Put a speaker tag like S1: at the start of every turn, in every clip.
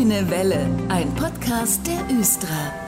S1: Grüne Welle, ein Podcast der Östra.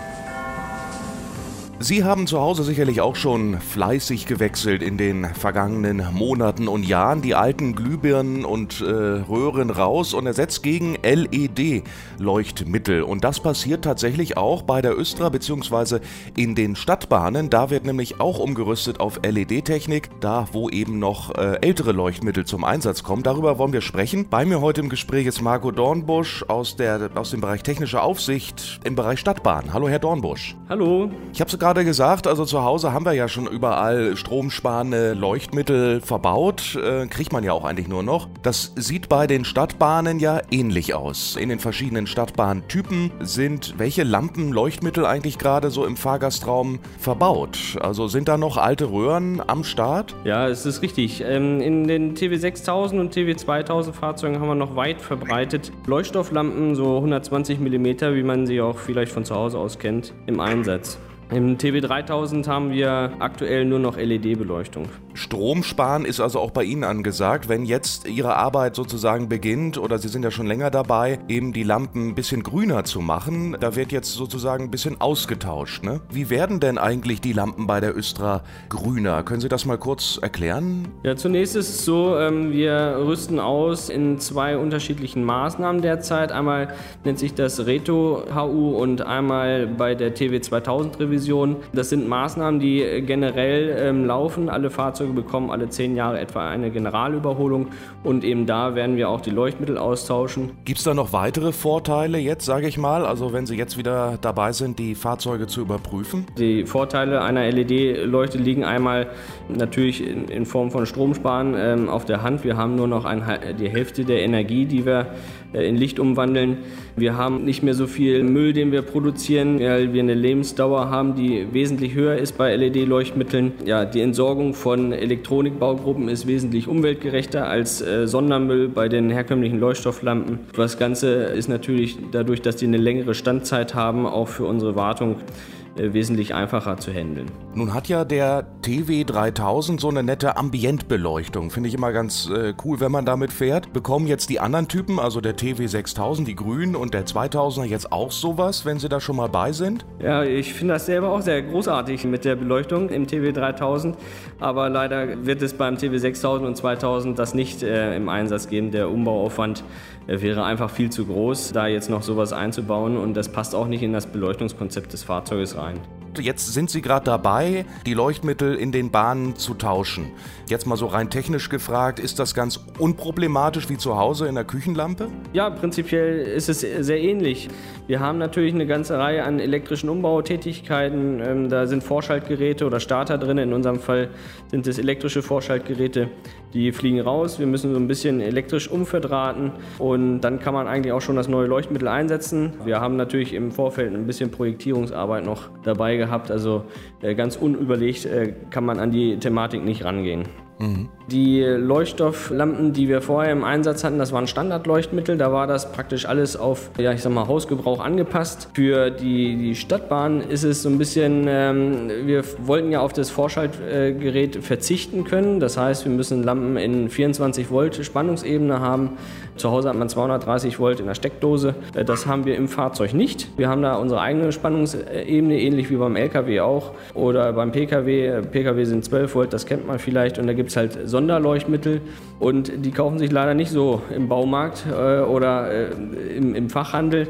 S2: Sie haben zu Hause sicherlich auch schon fleißig gewechselt in den vergangenen Monaten und Jahren. Die alten Glühbirnen und äh, Röhren raus und ersetzt gegen LED-Leuchtmittel. Und das passiert tatsächlich auch bei der Östra bzw. in den Stadtbahnen. Da wird nämlich auch umgerüstet auf LED-Technik, da wo eben noch äh, ältere Leuchtmittel zum Einsatz kommen. Darüber wollen wir sprechen. Bei mir heute im Gespräch ist Marco Dornbusch aus, der, aus dem Bereich technische Aufsicht im Bereich Stadtbahn. Hallo, Herr Dornbusch.
S3: Hallo.
S2: Ich habe es gerade gesagt, also zu Hause haben wir ja schon überall stromsparende Leuchtmittel verbaut. Äh, kriegt man ja auch eigentlich nur noch. Das sieht bei den Stadtbahnen ja ähnlich aus. In den verschiedenen Stadtbahntypen sind welche Lampen, Leuchtmittel eigentlich gerade so im Fahrgastraum verbaut? Also sind da noch alte Röhren am Start?
S3: Ja, es ist richtig. Ähm, in den TW 6000 und TW 2000 Fahrzeugen haben wir noch weit verbreitet Leuchtstofflampen, so 120 mm, wie man sie auch vielleicht von zu Hause aus kennt, im Einsatz. Im TW3000 haben wir aktuell nur noch LED-Beleuchtung.
S2: Strom sparen ist also auch bei Ihnen angesagt. Wenn jetzt Ihre Arbeit sozusagen beginnt, oder Sie sind ja schon länger dabei, eben die Lampen ein bisschen grüner zu machen, da wird jetzt sozusagen ein bisschen ausgetauscht. Ne? Wie werden denn eigentlich die Lampen bei der Östra grüner? Können Sie das mal kurz erklären?
S3: Ja, zunächst ist es so, ähm, wir rüsten aus in zwei unterschiedlichen Maßnahmen derzeit. Einmal nennt sich das Reto-HU und einmal bei der TW2000-Revision Revision. Das sind Maßnahmen, die generell ähm, laufen. Alle Fahrzeuge bekommen alle zehn Jahre etwa eine Generalüberholung und eben da werden wir auch die Leuchtmittel austauschen.
S2: Gibt es da noch weitere Vorteile jetzt, sage ich mal, also wenn Sie jetzt wieder dabei sind, die Fahrzeuge zu überprüfen?
S3: Die Vorteile einer LED-Leuchte liegen einmal natürlich in, in, Form von Stromsparen ähm, auf der Hand. Wir haben nur noch ein, die Hälfte der Energie, die wir äh, in Licht umwandeln. Wir haben nicht mehr so viel Müll, den wir produzieren, weil wir eine Lebensdauer haben, die wesentlich höher ist bei LED-Leuchtmitteln. Ja, die Entsorgung von Elektronikbaugruppen ist wesentlich umweltgerechter als äh, Sondermüll bei den herkömmlichen Leuchtstofflampen. Das Ganze ist natürlich dadurch, dass die eine längere Standzeit haben, auch für unsere Wartung äh, wesentlich einfacher zu handeln.
S2: Nun hat ja der TW 3000 so eine nette Ambientbeleuchtung. Finde ich immer ganz äh, cool, wenn man damit fährt. Bekommen jetzt die anderen Typen, also der TW 6000, die grünen und der 2000er jetzt auch sowas, wenn sie da schon mal bei sind?
S3: Ja, ich finde das selber auch sehr großartig mit der Beleuchtung im TW 3000. Aber leider wird es beim TW 6000 und 2000 das nicht äh, im Einsatz geben. Der Umbauaufwand äh, wäre einfach viel zu groß, da jetzt noch sowas einzubauen. Und das passt auch nicht in das Beleuchtungskonzept des Fahrzeuges rein rein.
S2: Jetzt sind Sie gerade dabei, die Leuchtmittel in den Bahnen zu tauschen. Jetzt mal so rein technisch gefragt, ist das ganz unproblematisch wie zu Hause in der Küchenlampe?
S3: Ja, prinzipiell ist es sehr ähnlich. Wir haben natürlich eine ganze Reihe an elektrischen Umbautätigkeiten. Ähm, da sind Vorschaltgeräte oder Starter drin. In unserem Fall sind es elektrische Vorschaltgeräte, die fliegen raus. Wir müssen so ein bisschen elektrisch umverdrahten und dann kann man eigentlich auch schon das neue Leuchtmittel einsetzen. Wir haben natürlich im Vorfeld ein bisschen Projektierungsarbeit noch dabei gehabt. Also äh, ganz unüberlegt äh, kann man an die Thematik nicht rangehen. Mhm. Die Leuchtstofflampen, die wir vorher im Einsatz hatten, das waren Standardleuchtmittel. Da war das praktisch alles auf, ja, ich sag mal, Hausgebrauch angepasst. Für die, die Stadtbahn ist es so ein bisschen, ähm, wir wollten ja auf das Vorschaltgerät verzichten können. Das heißt, wir müssen Lampen in 24 Volt Spannungsebene haben. Zu Hause hat man 230 Volt in der Steckdose. Äh, das haben wir im Fahrzeug nicht. Wir haben da unsere eigene Spannungsebene, ähnlich wie beim LKW auch. Oder beim PKW. PKW sind 12 Volt, das kennt man vielleicht. Und da gibt es halt Sonderleuchtmittel und die kaufen sich leider nicht so im Baumarkt äh, oder äh, im, im Fachhandel.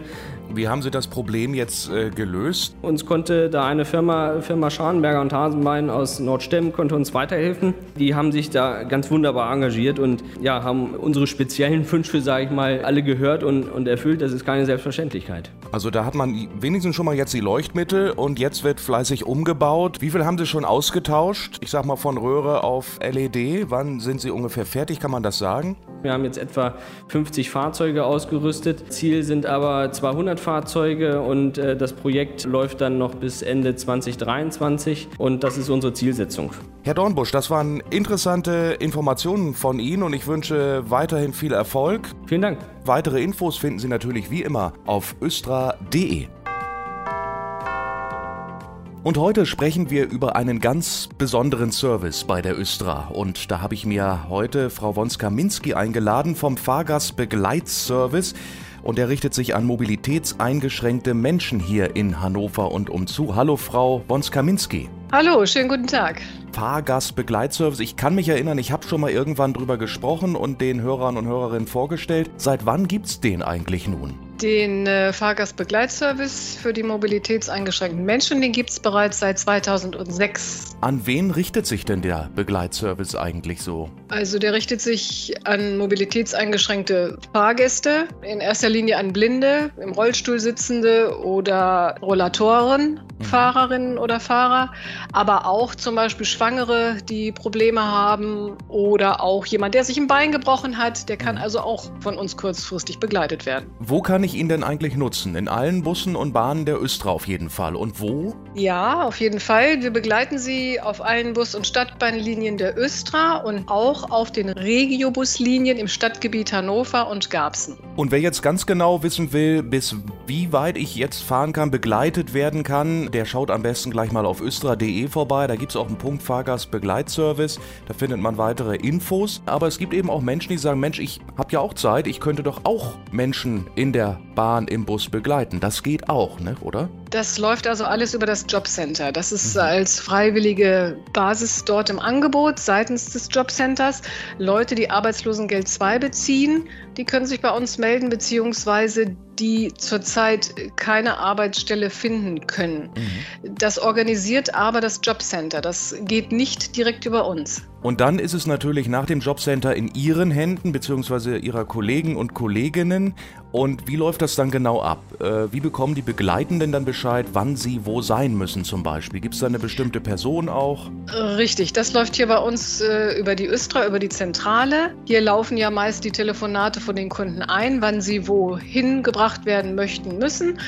S2: Wie haben Sie das Problem jetzt äh, gelöst?
S3: Uns konnte da eine Firma, Firma Scharnberger und Hasenbein aus Nordstemm konnte uns weiterhelfen. Die haben sich da ganz wunderbar engagiert und ja, haben unsere speziellen Wünsche, sage ich mal, alle gehört und, und erfüllt. Das ist keine Selbstverständlichkeit.
S2: Also da hat man wenigstens schon mal jetzt die Leuchtmittel und jetzt wird fleißig umgebaut. Wie viel haben Sie schon ausgetauscht? Ich sag mal von Röhre auf LED. Wann sind Sie ungefähr fertig? Kann man das sagen?
S3: Wir haben jetzt etwa 50 Fahrzeuge ausgerüstet. Ziel sind aber 200 Fahrzeuge und äh, das Projekt läuft dann noch bis Ende 2023 und das ist unsere Zielsetzung.
S2: Herr Dornbusch, das waren interessante Informationen von Ihnen und ich wünsche weiterhin viel Erfolg.
S3: Vielen Dank.
S2: Weitere Infos finden Sie natürlich wie immer auf östra.de. Und heute sprechen wir über einen ganz besonderen Service bei der Östra. Und da habe ich mir heute Frau Wonska-Minski eingeladen vom Fahrgastbegleitservice. Und er richtet sich an mobilitätseingeschränkte Menschen hier in Hannover und umzu. Hallo, Frau Wonska-Minski.
S4: Hallo, schönen guten Tag.
S2: Fahrgastbegleitservice. Ich kann mich erinnern, ich habe schon mal irgendwann drüber gesprochen und den Hörern und Hörerinnen vorgestellt. Seit wann gibt's den eigentlich nun?
S4: Den äh, Fahrgastbegleitservice für die mobilitätseingeschränkten Menschen, den gibt es bereits seit 2006.
S2: An wen richtet sich denn der Begleitservice eigentlich so?
S4: Also der richtet sich an mobilitätseingeschränkte Fahrgäste, in erster Linie an Blinde, im Rollstuhl sitzende oder Rollatoren, mhm. Fahrerinnen oder Fahrer, aber auch zum Beispiel Schwangere, die Probleme haben oder auch jemand, der sich ein Bein gebrochen hat, der kann mhm. also auch von uns kurzfristig begleitet werden.
S2: Wo kann ich ich ihn denn eigentlich nutzen? In allen Bussen und Bahnen der Östra auf jeden Fall. Und wo?
S4: Ja, auf jeden Fall. Wir begleiten Sie auf allen Bus- und Stadtbahnlinien der Östra und auch auf den Regiobuslinien im Stadtgebiet Hannover und Garbsen.
S2: Und wer jetzt ganz genau wissen will, bis wie weit ich jetzt fahren kann, begleitet werden kann, der schaut am besten gleich mal auf östra.de vorbei. Da gibt es auch einen Punkt Fahrgastbegleitservice. Da findet man weitere Infos. Aber es gibt eben auch Menschen, die sagen, Mensch, ich habe ja auch Zeit, ich könnte doch auch Menschen in der Bahn im Bus begleiten. Das geht auch, ne, oder?
S4: Das läuft also alles über das Jobcenter. Das ist mhm. als freiwillige Basis dort im Angebot seitens des Jobcenters. Leute, die Arbeitslosengeld 2 beziehen, die können sich bei uns melden, beziehungsweise die zurzeit keine Arbeitsstelle finden können. Mhm. Das organisiert aber das Jobcenter. Das geht nicht direkt über uns.
S2: Und dann ist es natürlich nach dem Jobcenter in Ihren Händen bzw. Ihrer Kollegen und Kolleginnen. Und wie läuft das dann genau ab? Äh, wie bekommen die Begleitenden dann Bescheid, wann sie wo sein müssen zum Beispiel? Gibt es da eine bestimmte Person auch?
S4: Richtig, das läuft hier bei uns äh, über die Östra, über die Zentrale. Hier laufen ja meist die Telefonate von den Kunden ein, wann sie wohin gebracht werden möchten müssen.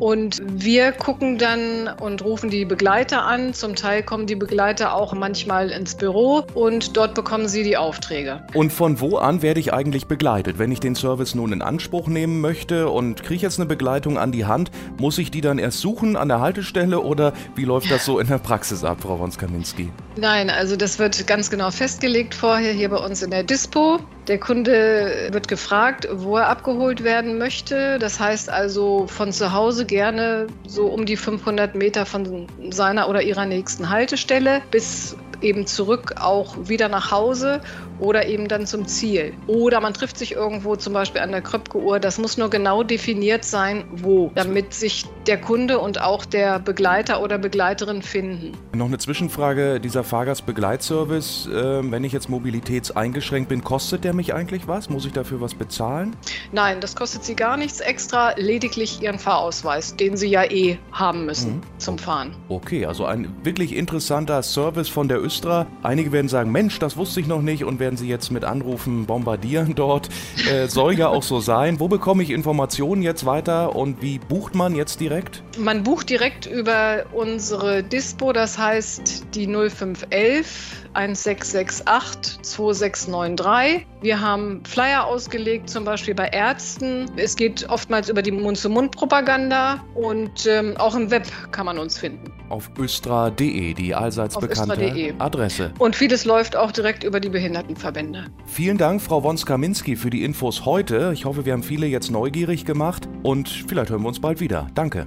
S4: Und wir gucken dann und rufen die Begleiter an. Zum Teil kommen die Begleiter auch manchmal ins Büro und dort bekommen sie die Aufträge.
S2: Und von wo an werde ich eigentlich begleitet? Wenn ich den Service nun in Anspruch nehmen möchte und kriege jetzt eine Begleitung an die Hand, muss ich die dann erst suchen an der Haltestelle oder wie läuft das so in der Praxis ab, Frau Wonskaminski?
S4: Nein, also das wird ganz genau festgelegt vorher hier bei uns in der Dispo. Der Kunde wird gefragt, wo er abgeholt werden möchte. Das heißt also von zu Hause gerne so um die 500 Meter von seiner oder ihrer nächsten Haltestelle bis eben zurück auch wieder nach Hause oder eben dann zum Ziel. Oder man trifft sich irgendwo zum Beispiel an der Kröpke-Uhr. Das muss nur genau definiert sein, wo, damit sich der Kunde und auch der Begleiter oder Begleiterin finden.
S2: Noch eine Zwischenfrage, dieser Fahrgastbegleitservice, äh, wenn ich jetzt mobilitätseingeschränkt bin, kostet der mich eigentlich was? Muss ich dafür was bezahlen?
S4: Nein, das kostet Sie gar nichts extra, lediglich Ihren Fahrausweis, den Sie ja eh haben müssen mhm. zum Fahren.
S2: Okay, also ein wirklich interessanter Service von der Östra. Einige werden sagen, Mensch, das wusste ich noch nicht und werden Sie jetzt mit Anrufen bombardieren dort. Äh, soll ja auch so sein. Wo bekomme ich Informationen jetzt weiter und wie bucht man jetzt direkt?
S4: Man bucht direkt über unsere Dispo, das heißt die 0511 1668 2693. Wir haben Flyer ausgelegt, zum Beispiel bei Ärzten. Es geht oftmals über die Mund-zu-Mund-Propaganda und ähm, auch im Web kann man uns finden.
S2: Auf östra.de, die allseits Auf bekannte Adresse.
S4: Und vieles läuft auch direkt über die Behindertenverbände.
S2: Vielen Dank, Frau Wonska-Minski, für die Infos heute. Ich hoffe, wir haben viele jetzt neugierig gemacht und vielleicht hören wir uns bald wieder. Danke.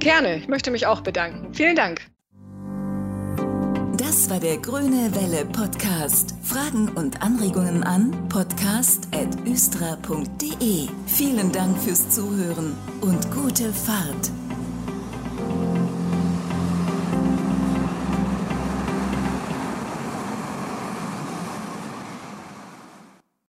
S4: Gerne, ich möchte mich auch bedanken. Vielen Dank.
S1: Das war der Grüne Welle Podcast. Fragen und Anregungen an podcast.östra.de. Vielen Dank fürs Zuhören und gute Fahrt.